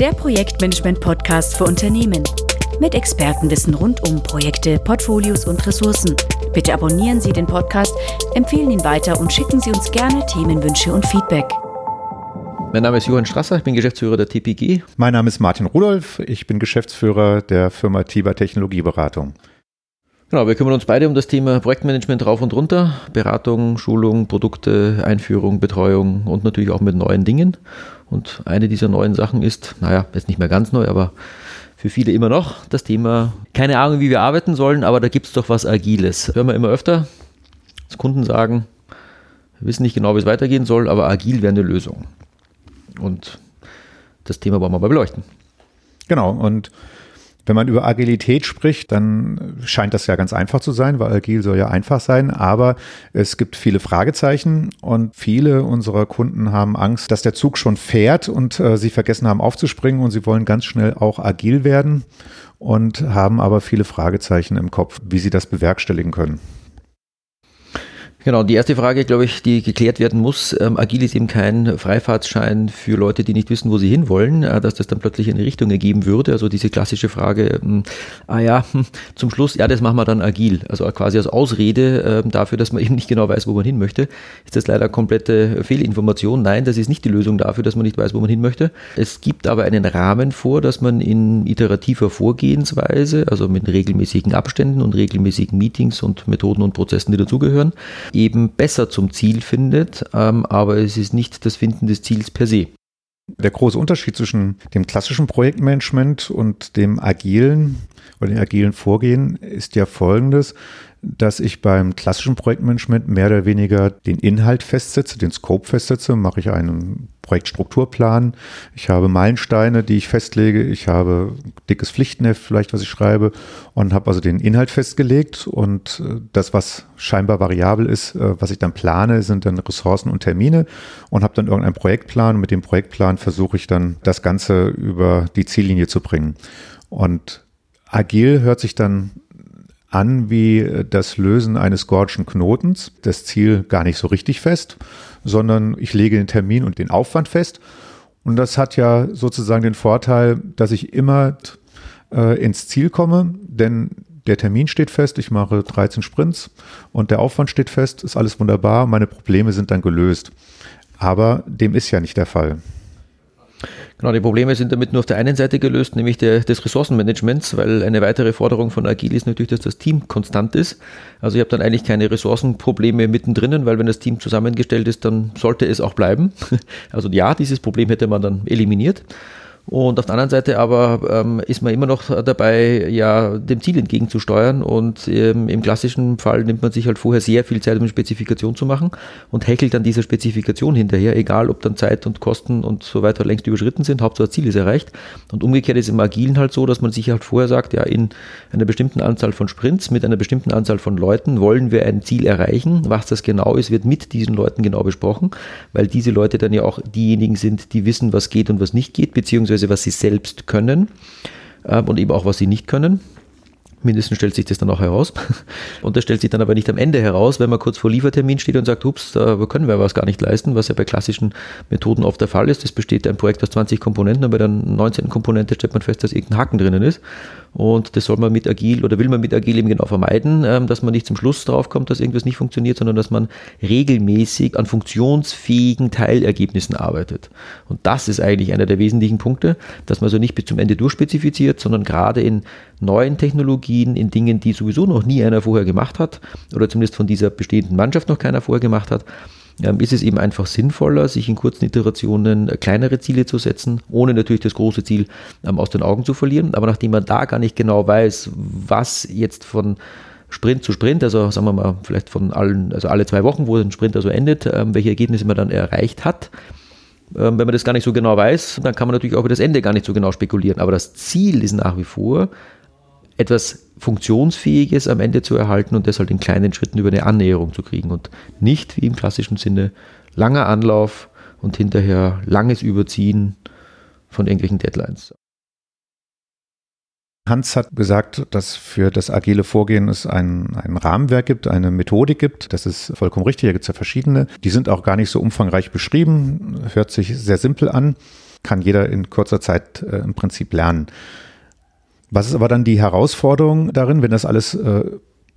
der Projektmanagement-Podcast für Unternehmen. Mit Expertenwissen rund um Projekte, Portfolios und Ressourcen. Bitte abonnieren Sie den Podcast, empfehlen ihn weiter und schicken Sie uns gerne Themenwünsche und Feedback. Mein Name ist Johann Strasser, ich bin Geschäftsführer der TPG. Mein Name ist Martin Rudolph, ich bin Geschäftsführer der Firma Tiber Technologieberatung. Genau, wir kümmern uns beide um das Thema Projektmanagement rauf und runter. Beratung, Schulung, Produkte, Einführung, Betreuung und natürlich auch mit neuen Dingen. Und eine dieser neuen Sachen ist, naja, jetzt nicht mehr ganz neu, aber für viele immer noch das Thema, keine Ahnung, wie wir arbeiten sollen, aber da gibt es doch was Agiles. Hören wir immer öfter, dass Kunden sagen, wir wissen nicht genau, wie es weitergehen soll, aber agil wäre eine Lösung. Und das Thema wollen wir mal beleuchten. Genau, und wenn man über Agilität spricht, dann scheint das ja ganz einfach zu sein, weil agil soll ja einfach sein, aber es gibt viele Fragezeichen und viele unserer Kunden haben Angst, dass der Zug schon fährt und äh, sie vergessen haben aufzuspringen und sie wollen ganz schnell auch agil werden und haben aber viele Fragezeichen im Kopf, wie sie das bewerkstelligen können. Genau, die erste Frage, glaube ich, die geklärt werden muss. Ähm, Agil ist eben kein Freifahrtsschein für Leute, die nicht wissen, wo sie hinwollen, äh, dass das dann plötzlich eine Richtung ergeben würde. Also diese klassische Frage, ähm, ah ja, zum Schluss, ja, das machen wir dann agil. Also quasi als Ausrede äh, dafür, dass man eben nicht genau weiß, wo man hin möchte, ist das leider komplette Fehlinformation. Nein, das ist nicht die Lösung dafür, dass man nicht weiß, wo man hin möchte. Es gibt aber einen Rahmen vor, dass man in iterativer Vorgehensweise, also mit regelmäßigen Abständen und regelmäßigen Meetings und Methoden und Prozessen, die dazugehören, eben besser zum Ziel findet, ähm, aber es ist nicht das Finden des Ziels per se. Der große Unterschied zwischen dem klassischen Projektmanagement und dem agilen oder dem agilen Vorgehen ist ja folgendes dass ich beim klassischen Projektmanagement mehr oder weniger den Inhalt festsetze, den Scope festsetze, mache ich einen Projektstrukturplan. Ich habe Meilensteine, die ich festlege. Ich habe dickes Pflichtenheft vielleicht, was ich schreibe und habe also den Inhalt festgelegt und äh, das, was scheinbar variabel ist, äh, was ich dann plane, sind dann Ressourcen und Termine und habe dann irgendeinen Projektplan. Und mit dem Projektplan versuche ich dann das Ganze über die Ziellinie zu bringen. Und agil hört sich dann an wie äh, das Lösen eines Gordschen Knotens. Das Ziel gar nicht so richtig fest, sondern ich lege den Termin und den Aufwand fest. Und das hat ja sozusagen den Vorteil, dass ich immer äh, ins Ziel komme, denn der Termin steht fest, ich mache 13 Sprints und der Aufwand steht fest, ist alles wunderbar, meine Probleme sind dann gelöst. Aber dem ist ja nicht der Fall. Genau, die Probleme sind damit nur auf der einen Seite gelöst, nämlich der, des Ressourcenmanagements, weil eine weitere Forderung von Agil ist natürlich, dass das Team konstant ist. Also ich habe dann eigentlich keine Ressourcenprobleme mittendrin, weil wenn das Team zusammengestellt ist, dann sollte es auch bleiben. Also ja, dieses Problem hätte man dann eliminiert. Und auf der anderen Seite aber ähm, ist man immer noch dabei, ja, dem Ziel entgegenzusteuern. Und ähm, im klassischen Fall nimmt man sich halt vorher sehr viel Zeit, um eine Spezifikation zu machen und häkelt dann dieser Spezifikation hinterher, egal ob dann Zeit und Kosten und so weiter längst überschritten sind. Hauptsache Ziel ist erreicht. Und umgekehrt ist im Agilen halt so, dass man sich halt vorher sagt, ja, in einer bestimmten Anzahl von Sprints mit einer bestimmten Anzahl von Leuten wollen wir ein Ziel erreichen. Was das genau ist, wird mit diesen Leuten genau besprochen, weil diese Leute dann ja auch diejenigen sind, die wissen, was geht und was nicht geht, beziehungsweise beziehungsweise was sie selbst können äh, und eben auch was sie nicht können. Mindestens stellt sich das dann auch heraus. Und das stellt sich dann aber nicht am Ende heraus, wenn man kurz vor Liefertermin steht und sagt, ups, da können wir was gar nicht leisten, was ja bei klassischen Methoden oft der Fall ist. Es besteht ein Projekt aus 20 Komponenten und bei der 19. Komponente stellt man fest, dass irgendein Haken drinnen ist. Und das soll man mit Agil oder will man mit Agil eben genau vermeiden, ähm, dass man nicht zum Schluss drauf kommt, dass irgendwas nicht funktioniert, sondern dass man regelmäßig an funktionsfähigen Teilergebnissen arbeitet. Und das ist eigentlich einer der wesentlichen Punkte, dass man also nicht bis zum Ende durchspezifiziert, sondern gerade in neuen Technologien, in Dingen, die sowieso noch nie einer vorher gemacht hat oder zumindest von dieser bestehenden Mannschaft noch keiner vorher gemacht hat, ähm, ist es eben einfach sinnvoller, sich in kurzen Iterationen äh, kleinere Ziele zu setzen, ohne natürlich das große Ziel ähm, aus den Augen zu verlieren. Aber nachdem man da gar nicht genau weiß, was jetzt von Sprint zu Sprint, also sagen wir mal vielleicht von allen, also alle zwei Wochen, wo ein Sprint also endet, ähm, welche Ergebnisse man dann erreicht hat, wenn man das gar nicht so genau weiß, dann kann man natürlich auch über das Ende gar nicht so genau spekulieren. Aber das Ziel ist nach wie vor, etwas Funktionsfähiges am Ende zu erhalten und das halt in kleinen Schritten über eine Annäherung zu kriegen und nicht wie im klassischen Sinne langer Anlauf und hinterher langes Überziehen von irgendwelchen Deadlines. Hans hat gesagt, dass für das agile Vorgehen es ein, ein Rahmenwerk gibt, eine Methodik gibt. Das ist vollkommen richtig. Da gibt es ja verschiedene. Die sind auch gar nicht so umfangreich beschrieben. Hört sich sehr simpel an. kann jeder in kurzer Zeit äh, im Prinzip lernen. Was ist aber dann die Herausforderung darin, wenn das alles äh,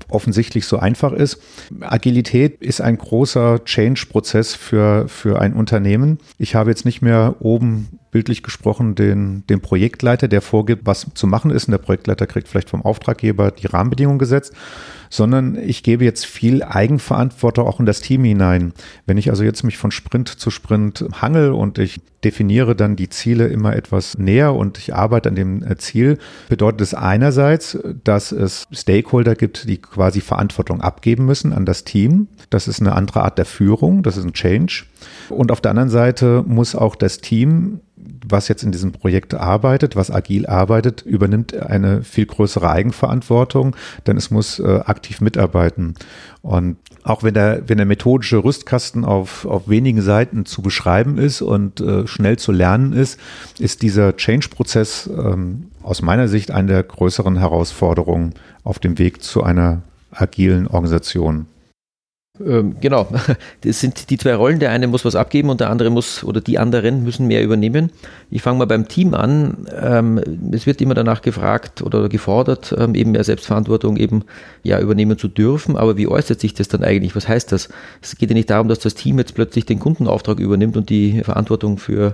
offensichtlich so einfach ist. Agilität ist ein großer Change-Prozess für, für ein Unternehmen. Ich habe jetzt nicht mehr oben bildlich gesprochen den, den Projektleiter, der vorgibt, was zu machen ist. Und der Projektleiter kriegt vielleicht vom Auftraggeber die Rahmenbedingungen gesetzt, sondern ich gebe jetzt viel Eigenverantwortung auch in das Team hinein. Wenn ich also jetzt mich von Sprint zu Sprint hangel und ich definiere dann die Ziele immer etwas näher und ich arbeite an dem äh, Ziel, bedeutet es einerseits, dass es Stakeholder gibt, die quasi Verantwortung abgeben müssen an das Team. Das ist eine andere Art der Führung, das ist ein Change. Und auf der anderen Seite muss auch das Team was jetzt in diesem Projekt arbeitet, was agil arbeitet, übernimmt eine viel größere Eigenverantwortung, denn es muss äh, aktiv mitarbeiten. Und auch wenn der, wenn der methodische Rüstkasten auf, auf wenigen Seiten zu beschreiben ist und äh, schnell zu lernen ist, ist dieser Change-Prozess ähm, aus meiner Sicht eine der größeren Herausforderungen auf dem Weg zu einer agilen Organisation. Ähm, genau, das sind die zwei Rollen. Der eine muss was abgeben und der andere muss oder die anderen müssen mehr übernehmen. Ich fange mal beim Team an. Ähm, es wird immer danach gefragt oder gefordert, ähm, eben mehr Selbstverantwortung eben ja übernehmen zu dürfen. Aber wie äußert sich das dann eigentlich? Was heißt das? Es geht ja nicht darum, dass das Team jetzt plötzlich den Kundenauftrag übernimmt und die Verantwortung für,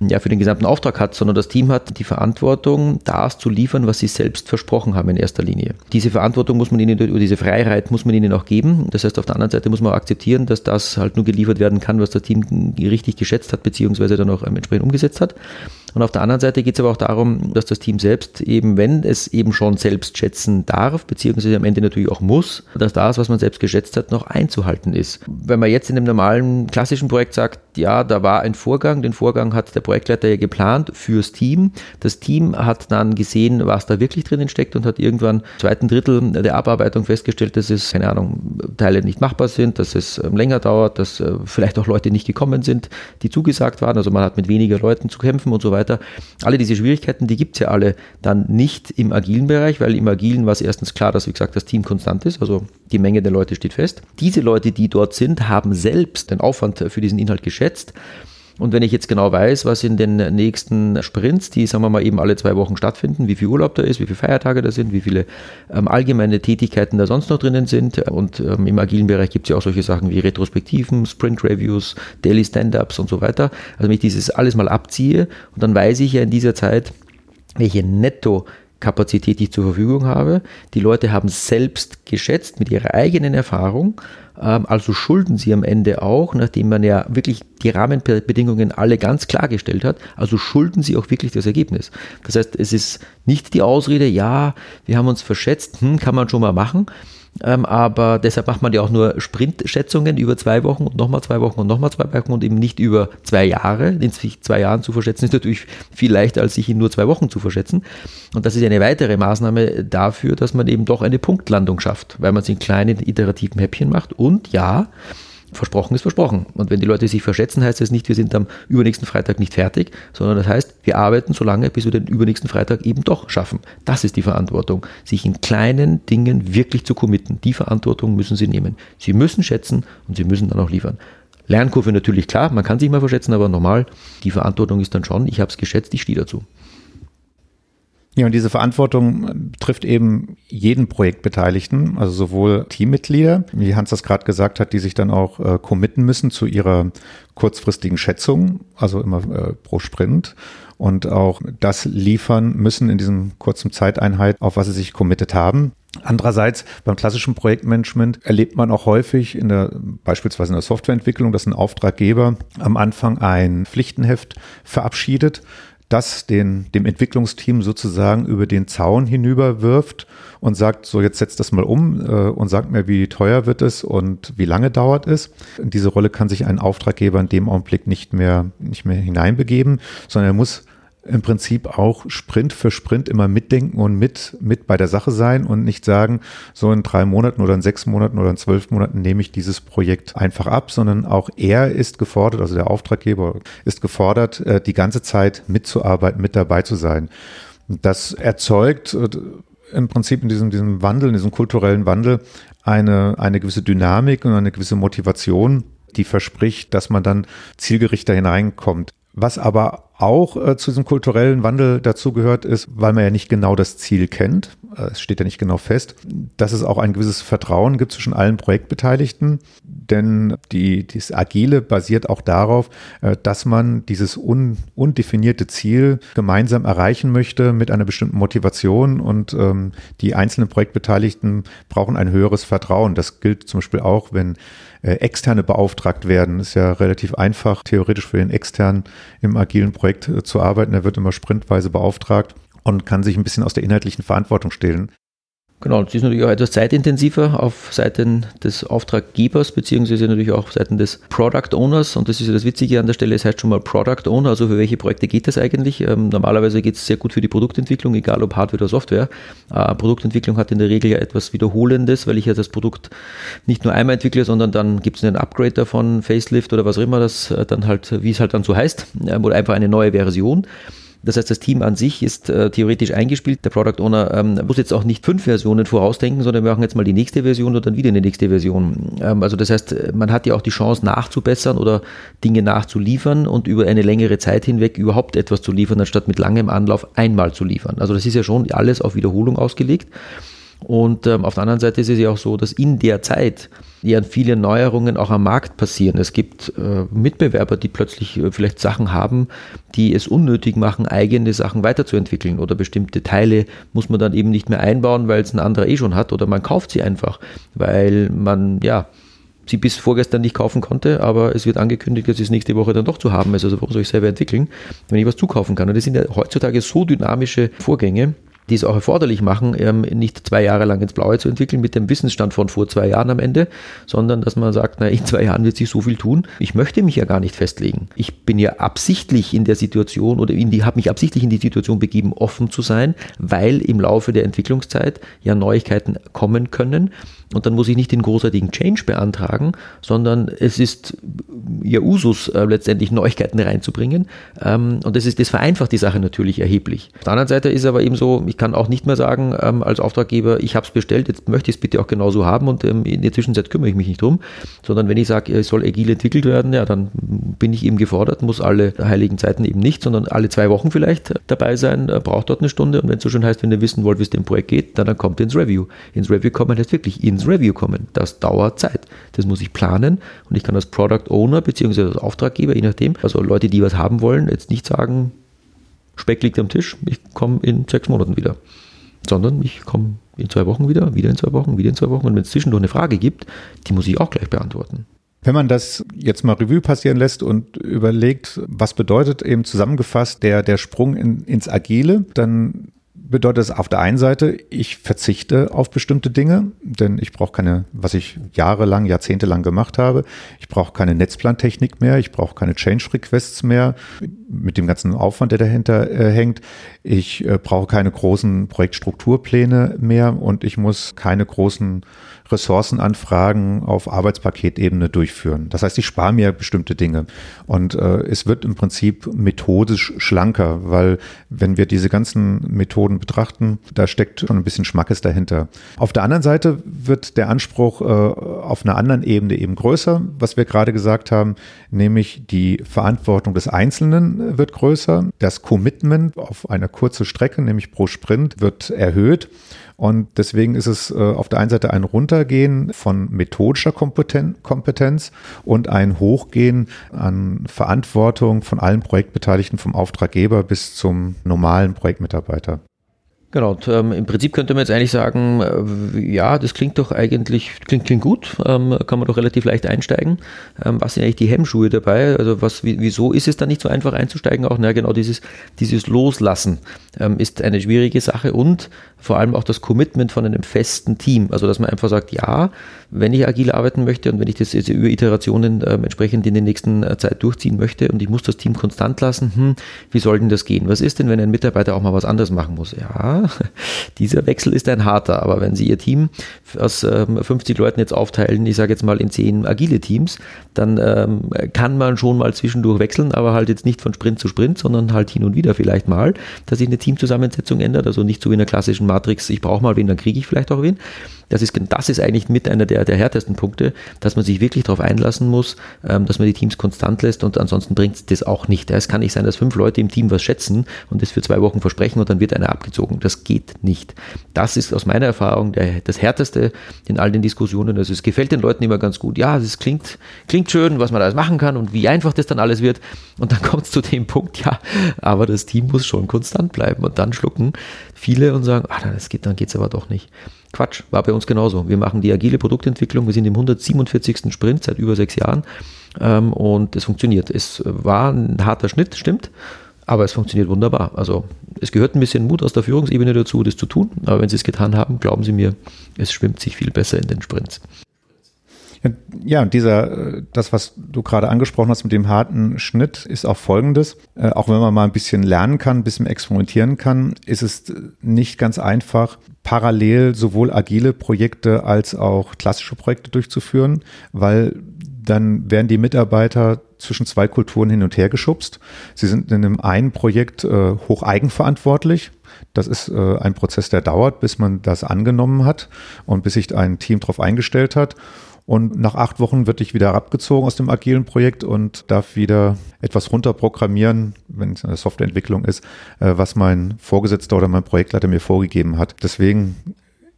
ja, für den gesamten Auftrag hat, sondern das Team hat die Verantwortung, das zu liefern, was sie selbst versprochen haben in erster Linie. Diese Verantwortung muss man ihnen, oder diese Freiheit muss man ihnen auch geben. Das heißt, auf der anderen Seite muss man akzeptieren, dass das halt nur geliefert werden kann, was das Team richtig geschätzt hat, beziehungsweise dann auch entsprechend umgesetzt hat. Und auf der anderen Seite geht es aber auch darum, dass das Team selbst eben, wenn es eben schon selbst schätzen darf, beziehungsweise am Ende natürlich auch muss, dass das, was man selbst geschätzt hat, noch einzuhalten ist. Wenn man jetzt in einem normalen klassischen Projekt sagt, ja, da war ein Vorgang, den Vorgang hat der Projektleiter ja geplant fürs Team. Das Team hat dann gesehen, was da wirklich drinnen steckt und hat irgendwann im zweiten Drittel der Abarbeitung festgestellt, dass es, keine Ahnung, Teile nicht machbar sind, dass es ähm, länger dauert, dass äh, vielleicht auch Leute nicht gekommen sind, die zugesagt waren. Also man hat mit weniger Leuten zu kämpfen und so weiter weiter. Alle diese Schwierigkeiten, die gibt es ja alle dann nicht im agilen Bereich, weil im agilen war es erstens klar, dass, wie gesagt, das Team konstant ist, also die Menge der Leute steht fest. Diese Leute, die dort sind, haben selbst den Aufwand für diesen Inhalt geschätzt und wenn ich jetzt genau weiß, was in den nächsten Sprints, die sagen wir mal eben alle zwei Wochen stattfinden, wie viel Urlaub da ist, wie viele Feiertage da sind, wie viele ähm, allgemeine Tätigkeiten da sonst noch drinnen sind. Und ähm, im agilen Bereich gibt es ja auch solche Sachen wie Retrospektiven, Sprint Reviews, Daily Stand-ups und so weiter. Also wenn ich dieses alles mal abziehe und dann weiß ich ja in dieser Zeit, welche Netto Kapazität, die ich zur Verfügung habe. Die Leute haben selbst geschätzt mit ihrer eigenen Erfahrung ähm, also schulden sie am Ende auch, nachdem man ja wirklich die Rahmenbedingungen alle ganz klargestellt hat, also schulden sie auch wirklich das Ergebnis. Das heißt, es ist nicht die Ausrede, ja, wir haben uns verschätzt, hm, kann man schon mal machen, aber deshalb macht man ja auch nur Sprintschätzungen über zwei Wochen und nochmal zwei Wochen und nochmal zwei Wochen und eben nicht über zwei Jahre. In zwei Jahren zu verschätzen ist natürlich viel leichter, als sich in nur zwei Wochen zu verschätzen. Und das ist eine weitere Maßnahme dafür, dass man eben doch eine Punktlandung schafft, weil man es in kleinen iterativen Häppchen macht. Und ja, versprochen ist versprochen. Und wenn die Leute sich verschätzen, heißt das nicht, wir sind am übernächsten Freitag nicht fertig, sondern das heißt, wir arbeiten so lange, bis wir den übernächsten Freitag eben doch schaffen. Das ist die Verantwortung, sich in kleinen Dingen wirklich zu committen. Die Verantwortung müssen sie nehmen. Sie müssen schätzen und sie müssen dann auch liefern. Lernkurve natürlich klar, man kann sich mal verschätzen, aber normal, die Verantwortung ist dann schon, ich habe es geschätzt, ich stehe dazu. Ja, und diese Verantwortung trifft eben jeden Projektbeteiligten, also sowohl Teammitglieder, wie Hans das gerade gesagt hat, die sich dann auch äh, committen müssen zu ihrer kurzfristigen Schätzung, also immer äh, pro Sprint und auch das liefern müssen in diesem kurzen Zeiteinheit, auf was sie sich committed haben. Andererseits beim klassischen Projektmanagement erlebt man auch häufig in der, beispielsweise in der Softwareentwicklung, dass ein Auftraggeber am Anfang ein Pflichtenheft verabschiedet, das den, dem Entwicklungsteam sozusagen über den Zaun hinüber wirft und sagt, so jetzt setzt das mal um äh, und sagt mir, wie teuer wird es und wie lange dauert es. In diese Rolle kann sich ein Auftraggeber in dem Augenblick nicht mehr, nicht mehr hineinbegeben, sondern er muss im Prinzip auch Sprint für Sprint immer mitdenken und mit, mit bei der Sache sein und nicht sagen, so in drei Monaten oder in sechs Monaten oder in zwölf Monaten nehme ich dieses Projekt einfach ab, sondern auch er ist gefordert, also der Auftraggeber ist gefordert, äh, die ganze Zeit mitzuarbeiten, mit dabei zu sein. Das erzeugt äh, im Prinzip in diesem, diesem Wandel, in diesem kulturellen Wandel eine, eine gewisse Dynamik und eine gewisse Motivation, die verspricht, dass man dann zielgerichter hineinkommt Was aber auch äh, zu diesem kulturellen Wandel dazugehört ist, weil man ja nicht genau das Ziel kennt, äh, es steht ja nicht genau fest, dass es auch ein gewisses Vertrauen gibt zwischen allen Projektbeteiligten, denn die, dieses Agile basiert auch darauf, äh, dass man dieses un, undefinierte Ziel gemeinsam erreichen möchte mit einer bestimmten Motivation und ähm, die einzelnen Projektbeteiligten brauchen ein höheres Vertrauen. Das gilt zum Beispiel auch, wenn äh, externe beauftragt werden. Ist ja relativ einfach, theoretisch für den externen im agilen Projekt äh, zu arbeiten. Er wird immer sprintweise beauftragt und kann sich ein bisschen aus der inhaltlichen Verantwortung stehlen. Genau, das ist natürlich auch etwas zeitintensiver auf Seiten des Auftraggebers, beziehungsweise natürlich auch auf Seiten des Product Owners. Und das ist ja das Witzige an der Stelle, es heißt schon mal Product Owner, also für welche Projekte geht das eigentlich? Ähm, normalerweise geht es sehr gut für die Produktentwicklung, egal ob Hardware oder Software. Äh, Produktentwicklung hat in der Regel ja etwas Wiederholendes, weil ich ja das Produkt nicht nur einmal entwickle, sondern dann gibt es einen Upgrade davon, Facelift oder was auch immer das äh, dann halt, wie es halt dann so heißt, äh, oder einfach eine neue Version. Das heißt, das Team an sich ist äh, theoretisch eingespielt. Der Product Owner ähm, muss jetzt auch nicht fünf Versionen vorausdenken, sondern wir machen jetzt mal die nächste Version und dann wieder eine nächste Version. Ähm, also das heißt, man hat ja auch die Chance nachzubessern oder Dinge nachzuliefern und über eine längere Zeit hinweg überhaupt etwas zu liefern, anstatt mit langem Anlauf einmal zu liefern. Also das ist ja schon alles auf Wiederholung ausgelegt. Und ähm, auf der anderen Seite ist es ja auch so, dass in der Zeit ja viele Neuerungen auch am Markt passieren. Es gibt äh, Mitbewerber, die plötzlich äh, vielleicht Sachen haben, die es unnötig machen, eigene Sachen weiterzuentwickeln oder bestimmte Teile muss man dann eben nicht mehr einbauen, weil es ein anderer eh schon hat oder man kauft sie einfach, weil man ja sie bis vorgestern nicht kaufen konnte, aber es wird angekündigt, dass es nächste Woche dann doch zu haben ist. Also warum soll ich selber entwickeln, wenn ich was zukaufen kann? Und das sind ja heutzutage so dynamische Vorgänge, die es auch erforderlich machen, ähm, nicht zwei Jahre lang ins Blaue zu entwickeln mit dem Wissensstand von vor zwei Jahren am Ende, sondern dass man sagt, na, in zwei Jahren wird sich so viel tun. Ich möchte mich ja gar nicht festlegen. Ich bin ja absichtlich in der Situation oder in die, habe mich absichtlich in die Situation begeben, offen zu sein, weil im Laufe der Entwicklungszeit ja Neuigkeiten kommen können. Und dann muss ich nicht den großartigen Change beantragen, sondern es ist ja Usus, äh, letztendlich Neuigkeiten reinzubringen. Ähm, und das, ist, das vereinfacht die Sache natürlich erheblich. Auf der anderen Seite ist aber eben so, ich kann auch nicht mehr sagen ähm, als Auftraggeber, ich habe es bestellt, jetzt möchte ich es bitte auch genauso haben und ähm, in der Zwischenzeit kümmere ich mich nicht drum, sondern wenn ich sage, es soll agil entwickelt werden, ja, dann bin ich eben gefordert, muss alle heiligen Zeiten eben nicht, sondern alle zwei Wochen vielleicht dabei sein, äh, braucht dort eine Stunde und wenn es so schön heißt, wenn ihr wissen wollt, wie es dem Projekt geht, dann, dann kommt ihr ins Review. Ins Review kommen heißt wirklich in ins Review kommen. Das dauert Zeit. Das muss ich planen und ich kann als Product Owner bzw. als Auftraggeber, je nachdem, also Leute, die was haben wollen, jetzt nicht sagen, Speck liegt am Tisch, ich komme in sechs Monaten wieder. Sondern ich komme in zwei Wochen wieder, wieder in zwei Wochen, wieder in zwei Wochen. Und wenn es zwischendurch eine Frage gibt, die muss ich auch gleich beantworten. Wenn man das jetzt mal Revue passieren lässt und überlegt, was bedeutet eben zusammengefasst der, der Sprung in, ins Agile, dann bedeutet es auf der einen Seite, ich verzichte auf bestimmte Dinge, denn ich brauche keine, was ich jahrelang, jahrzehntelang gemacht habe, ich brauche keine Netzplantechnik mehr, ich brauche keine Change Requests mehr mit dem ganzen Aufwand, der dahinter äh, hängt. Ich äh, brauche keine großen Projektstrukturpläne mehr und ich muss keine großen Ressourcenanfragen auf Arbeitspaketebene durchführen. Das heißt, ich spare mir bestimmte Dinge und äh, es wird im Prinzip methodisch schlanker, weil wenn wir diese ganzen Methoden betrachten, da steckt schon ein bisschen Schmackes dahinter. Auf der anderen Seite wird der Anspruch äh, auf einer anderen Ebene eben größer, was wir gerade gesagt haben, nämlich die Verantwortung des Einzelnen wird größer, das Commitment auf eine kurze Strecke, nämlich pro Sprint, wird erhöht und deswegen ist es äh, auf der einen Seite ein Runtergehen von methodischer Kompeten Kompetenz und ein Hochgehen an Verantwortung von allen Projektbeteiligten, vom Auftraggeber bis zum normalen Projektmitarbeiter. Genau, und, ähm, im Prinzip könnte man jetzt eigentlich sagen, äh, ja, das klingt doch eigentlich, klingt, klingt gut, ähm, kann man doch relativ leicht einsteigen. Ähm, was sind eigentlich die Hemmschuhe dabei? Also was, wieso ist es dann nicht so einfach einzusteigen? Auch, na genau, dieses, dieses Loslassen ähm, ist eine schwierige Sache und vor allem auch das Commitment von einem festen Team. Also dass man einfach sagt, ja, wenn ich agil arbeiten möchte und wenn ich das jetzt über Iterationen äh, entsprechend in der nächsten äh, Zeit durchziehen möchte und ich muss das Team konstant lassen, hm, wie soll denn das gehen? Was ist denn, wenn ein Mitarbeiter auch mal was anderes machen muss? Ja, Dieser Wechsel ist ein harter, aber wenn Sie Ihr Team aus 50 ähm, Leuten jetzt aufteilen, ich sage jetzt mal in 10 agile Teams, dann ähm, kann man schon mal zwischendurch wechseln, aber halt jetzt nicht von Sprint zu Sprint, sondern halt hin und wieder vielleicht mal, dass sich eine Teamzusammensetzung ändert. Also nicht so wie in der klassischen Matrix, ich brauche mal wen, dann kriege ich vielleicht auch wen. Das ist, das ist eigentlich mit einer der, der härtesten Punkte, dass man sich wirklich darauf einlassen muss, ähm, dass man die Teams konstant lässt und ansonsten bringt das auch nicht. Es kann nicht sein, dass fünf Leute im Team was schätzen und das für zwei Wochen versprechen und dann wird einer abgezogen. Das geht nicht. Das ist aus meiner Erfahrung der, das Härteste in all den Diskussionen. Also es gefällt den Leuten immer ganz gut. Ja, es klingt, klingt schön, was man alles machen kann und wie einfach das dann alles wird. Und dann kommt es zu dem Punkt, ja, aber das Team muss schon konstant bleiben und dann schlucken viele und sagen, ah, das geht, dann geht es aber doch nicht. Quatsch, war bei uns genauso. Wir machen die agile Produktentwicklung, wir sind im 147. Sprint seit über sechs Jahren ähm, und es funktioniert. Es war ein harter Schnitt, stimmt, aber es funktioniert wunderbar. Also es gehört ein bisschen Mut aus der Führungsebene dazu, das zu tun, aber wenn Sie es getan haben, glauben Sie mir, es schwimmt sich viel besser in den Sprints. Ja, und dieser, das, was du gerade angesprochen hast mit dem harten Schnitt, ist auch folgendes. Äh, auch wenn man mal ein bisschen lernen kann, ein bisschen experimentieren kann, ist es nicht ganz einfach, parallel sowohl agile Projekte als auch klassische Projekte durchzuführen, weil dann werden die Mitarbeiter zwischen zwei Kulturen hin und her geschubst. Sie sind in einem einen Projekt äh, hoch eigenverantwortlich. Das ist äh, ein Prozess, der dauert, bis man das angenommen hat und bis sich ein Team darauf eingestellt hat. Und nach acht Wochen wird ich wieder abgezogen aus dem agilen Projekt und darf wieder etwas runterprogrammieren, wenn es eine Softwareentwicklung ist, äh, was mein Vorgesetzter oder mein Projektleiter mir vorgegeben hat. Deswegen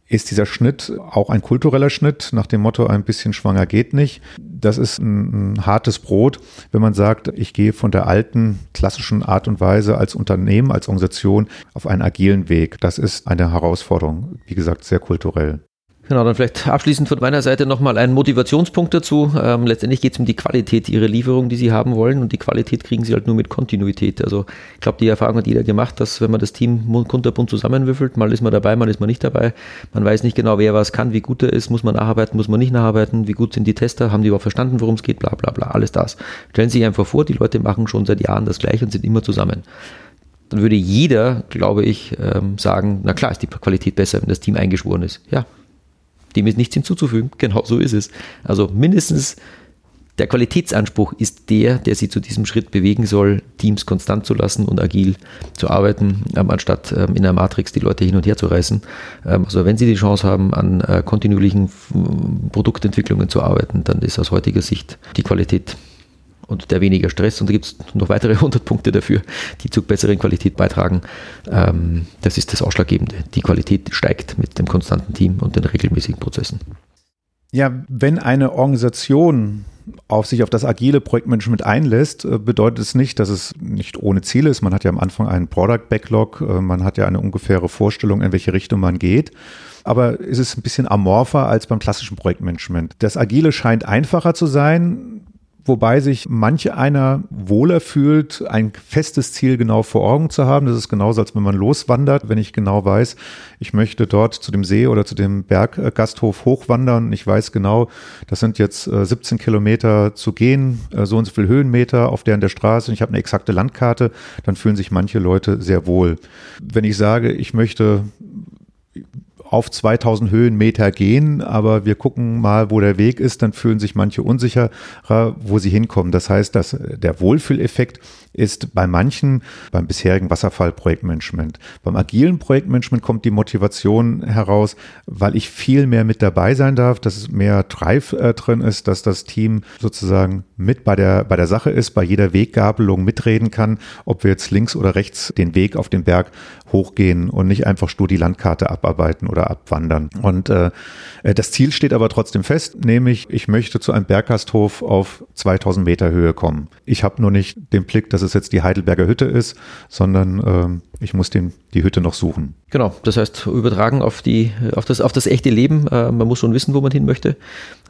ist dieser Schnitt auch ein kultureller Schnitt nach dem Motto, ein bisschen schwanger geht nicht. Das ist ein, ein, hartes Brot, wenn man sagt, ich gehe von der alten klassischen Art und Weise als Unternehmen, als Organisation auf einen agilen Weg. Das ist eine Herausforderung, wie gesagt, sehr kulturell. Genau, dann vielleicht abschließend von meiner Seite nochmal ein Motivationspunkt dazu. Ähm, letztendlich geht es um die Qualität ihrer Lieferung, die sie haben wollen und die Qualität kriegen sie halt nur mit Kontinuität. Also ich glaube, die Erfahrung hat jeder gemacht, dass wenn man das Team kunterbunt zusammenwürfelt, mal ist man dabei, mal ist man nicht dabei. Man weiß nicht genau, wer was kann, wie gut er ist, muss man nacharbeiten, muss man nicht nacharbeiten, wie gut sind die Tester, haben die überhaupt verstanden, worum es geht, bla bla bla, alles das. Stellen Sie sich einfach vor, die Leute machen schon seit Jahren das gleiche und sind immer zusammen dann würde jeder, glaube ich, ähm, sagen, na klar ist die Qualität besser, wenn das Team eingeschworen ist. Ja, dem ist nichts hinzuzufügen. Genau so ist es. Also mindestens der Qualitätsanspruch ist der, der sie zu diesem Schritt bewegen soll, Teams konstant zu lassen und agil zu arbeiten, ähm, anstatt ähm, in der Matrix die Leute hin und her zu reißen. Ähm, also wenn sie die Chance haben, an äh, kontinuierlichen Produktentwicklungen zu arbeiten, dann ist aus heutiger Sicht die Qualität und der weniger Stress. Und da gibt es noch weitere 100 Punkte dafür, die zu besseren Qualität beitragen. Ähm, das ist das Ausschlaggebende. Die Qualität steigt mit dem konstanten Team und den regelmäßigen Prozessen. Ja, wenn eine Organisation auf sich auf das agile Projektmanagement einlässt, äh, bedeutet es nicht, dass es nicht ohne Ziele ist. Man hat ja am Anfang einen Product Backlog, äh, man hat ja eine ungefähre Vorstellung, in welche Richtung man geht. Aber es ist ein bisschen amorpher als beim klassischen Projektmanagement. Das Agile scheint einfacher zu sein wobei sich manche einer wohler fühlt, ein festes Ziel genau vor Augen zu haben. Das ist genauso, als wenn man loswandert, wenn ich genau weiß, ich möchte dort zu dem See oder zu dem Berggasthof hochwandern. Ich weiß genau, das sind jetzt 17 äh, Kilometer zu gehen, äh, so und so viel Höhenmeter auf der in der Straße und ich habe eine exakte Landkarte, dann fühlen sich manche Leute sehr wohl. Wenn ich sage, ich möchte auf 2000 Höhenmeter gehen, aber wir gucken mal, wo der Weg ist, dann fühlen sich manche unsicherer, wo sie hinkommen. Das heißt, dass der Wohlfühleffekt ist bei manchen beim bisherigen Wasserfall-Projektmanagement. Beim agilen Projektmanagement kommt die Motivation heraus, weil ich viel mehr mit dabei sein darf, dass es mehr Drive äh, drin ist, dass das Team sozusagen mit bei der, bei der Sache ist, bei jeder Weggabelung mitreden kann, ob wir jetzt links oder rechts den Weg auf den Berg hochgehen und nicht einfach stur die Landkarte abarbeiten oder abwandern. Und äh, das Ziel steht aber trotzdem fest, nämlich ich möchte zu einem Berggasthof auf 2000 Meter Höhe kommen. Ich habe nur nicht den Blick, dass es jetzt die Heidelberger Hütte ist, sondern äh, ich muss den, die Hütte noch suchen. Genau, das heißt übertragen auf, die, auf, das, auf das echte Leben. Äh, man muss schon wissen, wo man hin möchte.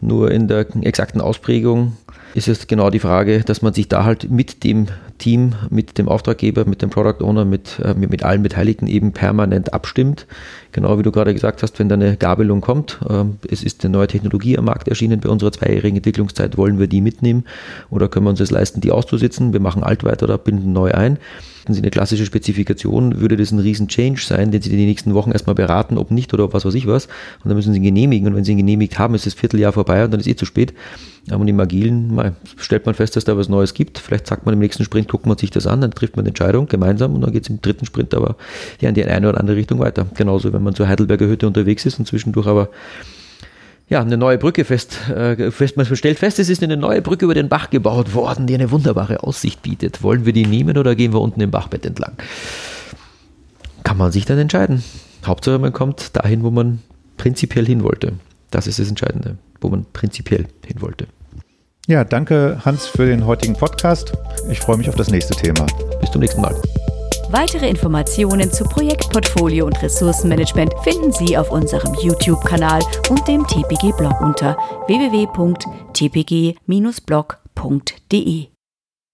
Nur in der exakten Ausprägung ist es genau die Frage, dass man sich da halt mit dem Team, mit dem Auftraggeber, mit dem Product Owner, mit, äh, mit, allen Beteiligten eben permanent abstimmt. Genau wie du gerade gesagt hast, wenn da eine Gabelung kommt, äh, es ist eine neue Technologie am Markt erschienen bei unserer zweijährigen Entwicklungszeit, wollen wir die mitnehmen oder können wir uns es leisten, die auszusitzen? Wir machen alt weiter oder binden neu ein. Hätten Sie eine klassische Spezifikation, würde das ein riesen Change sein, den Sie sie die nächsten Wochen erstmal beraten, ob nicht oder was weiß ich was. Und dann müssen sie ihn genehmigen. Und wenn sie ihn genehmigt haben, ist das Vierteljahr vorbei und dann ist eh zu spät. Aber im Agilen mal, stellt man fest, dass da was Neues gibt. Vielleicht sagt man im nächsten Sprint, guckt man sich das an, dann trifft man eine Entscheidung gemeinsam und dann geht es im dritten Sprint aber ja in die eine oder andere Richtung weiter. Genauso, wenn man zur Heidelberger Hütte unterwegs ist und zwischendurch aber ja, eine neue Brücke fest, äh, fest, man stellt fest, es ist eine neue Brücke über den Bach gebaut worden, die eine wunderbare Aussicht bietet. Wollen wir die nehmen oder gehen wir unten im Bachbett entlang? Kann man sich dann entscheiden. Hauptsache, man kommt dahin, wo man prinzipiell hin wollte. Das ist das Entscheidende, wo man prinzipiell hin wollte. Ja, danke Hans für den heutigen Podcast. Ich freue mich auf das nächste Thema. Bis zum nächsten Mal. Weitere Informationen zu Projektportfolio und Ressourcenmanagement finden Sie auf unserem YouTube-Kanal und dem TPG-Blog unter www.tpg-blog.de.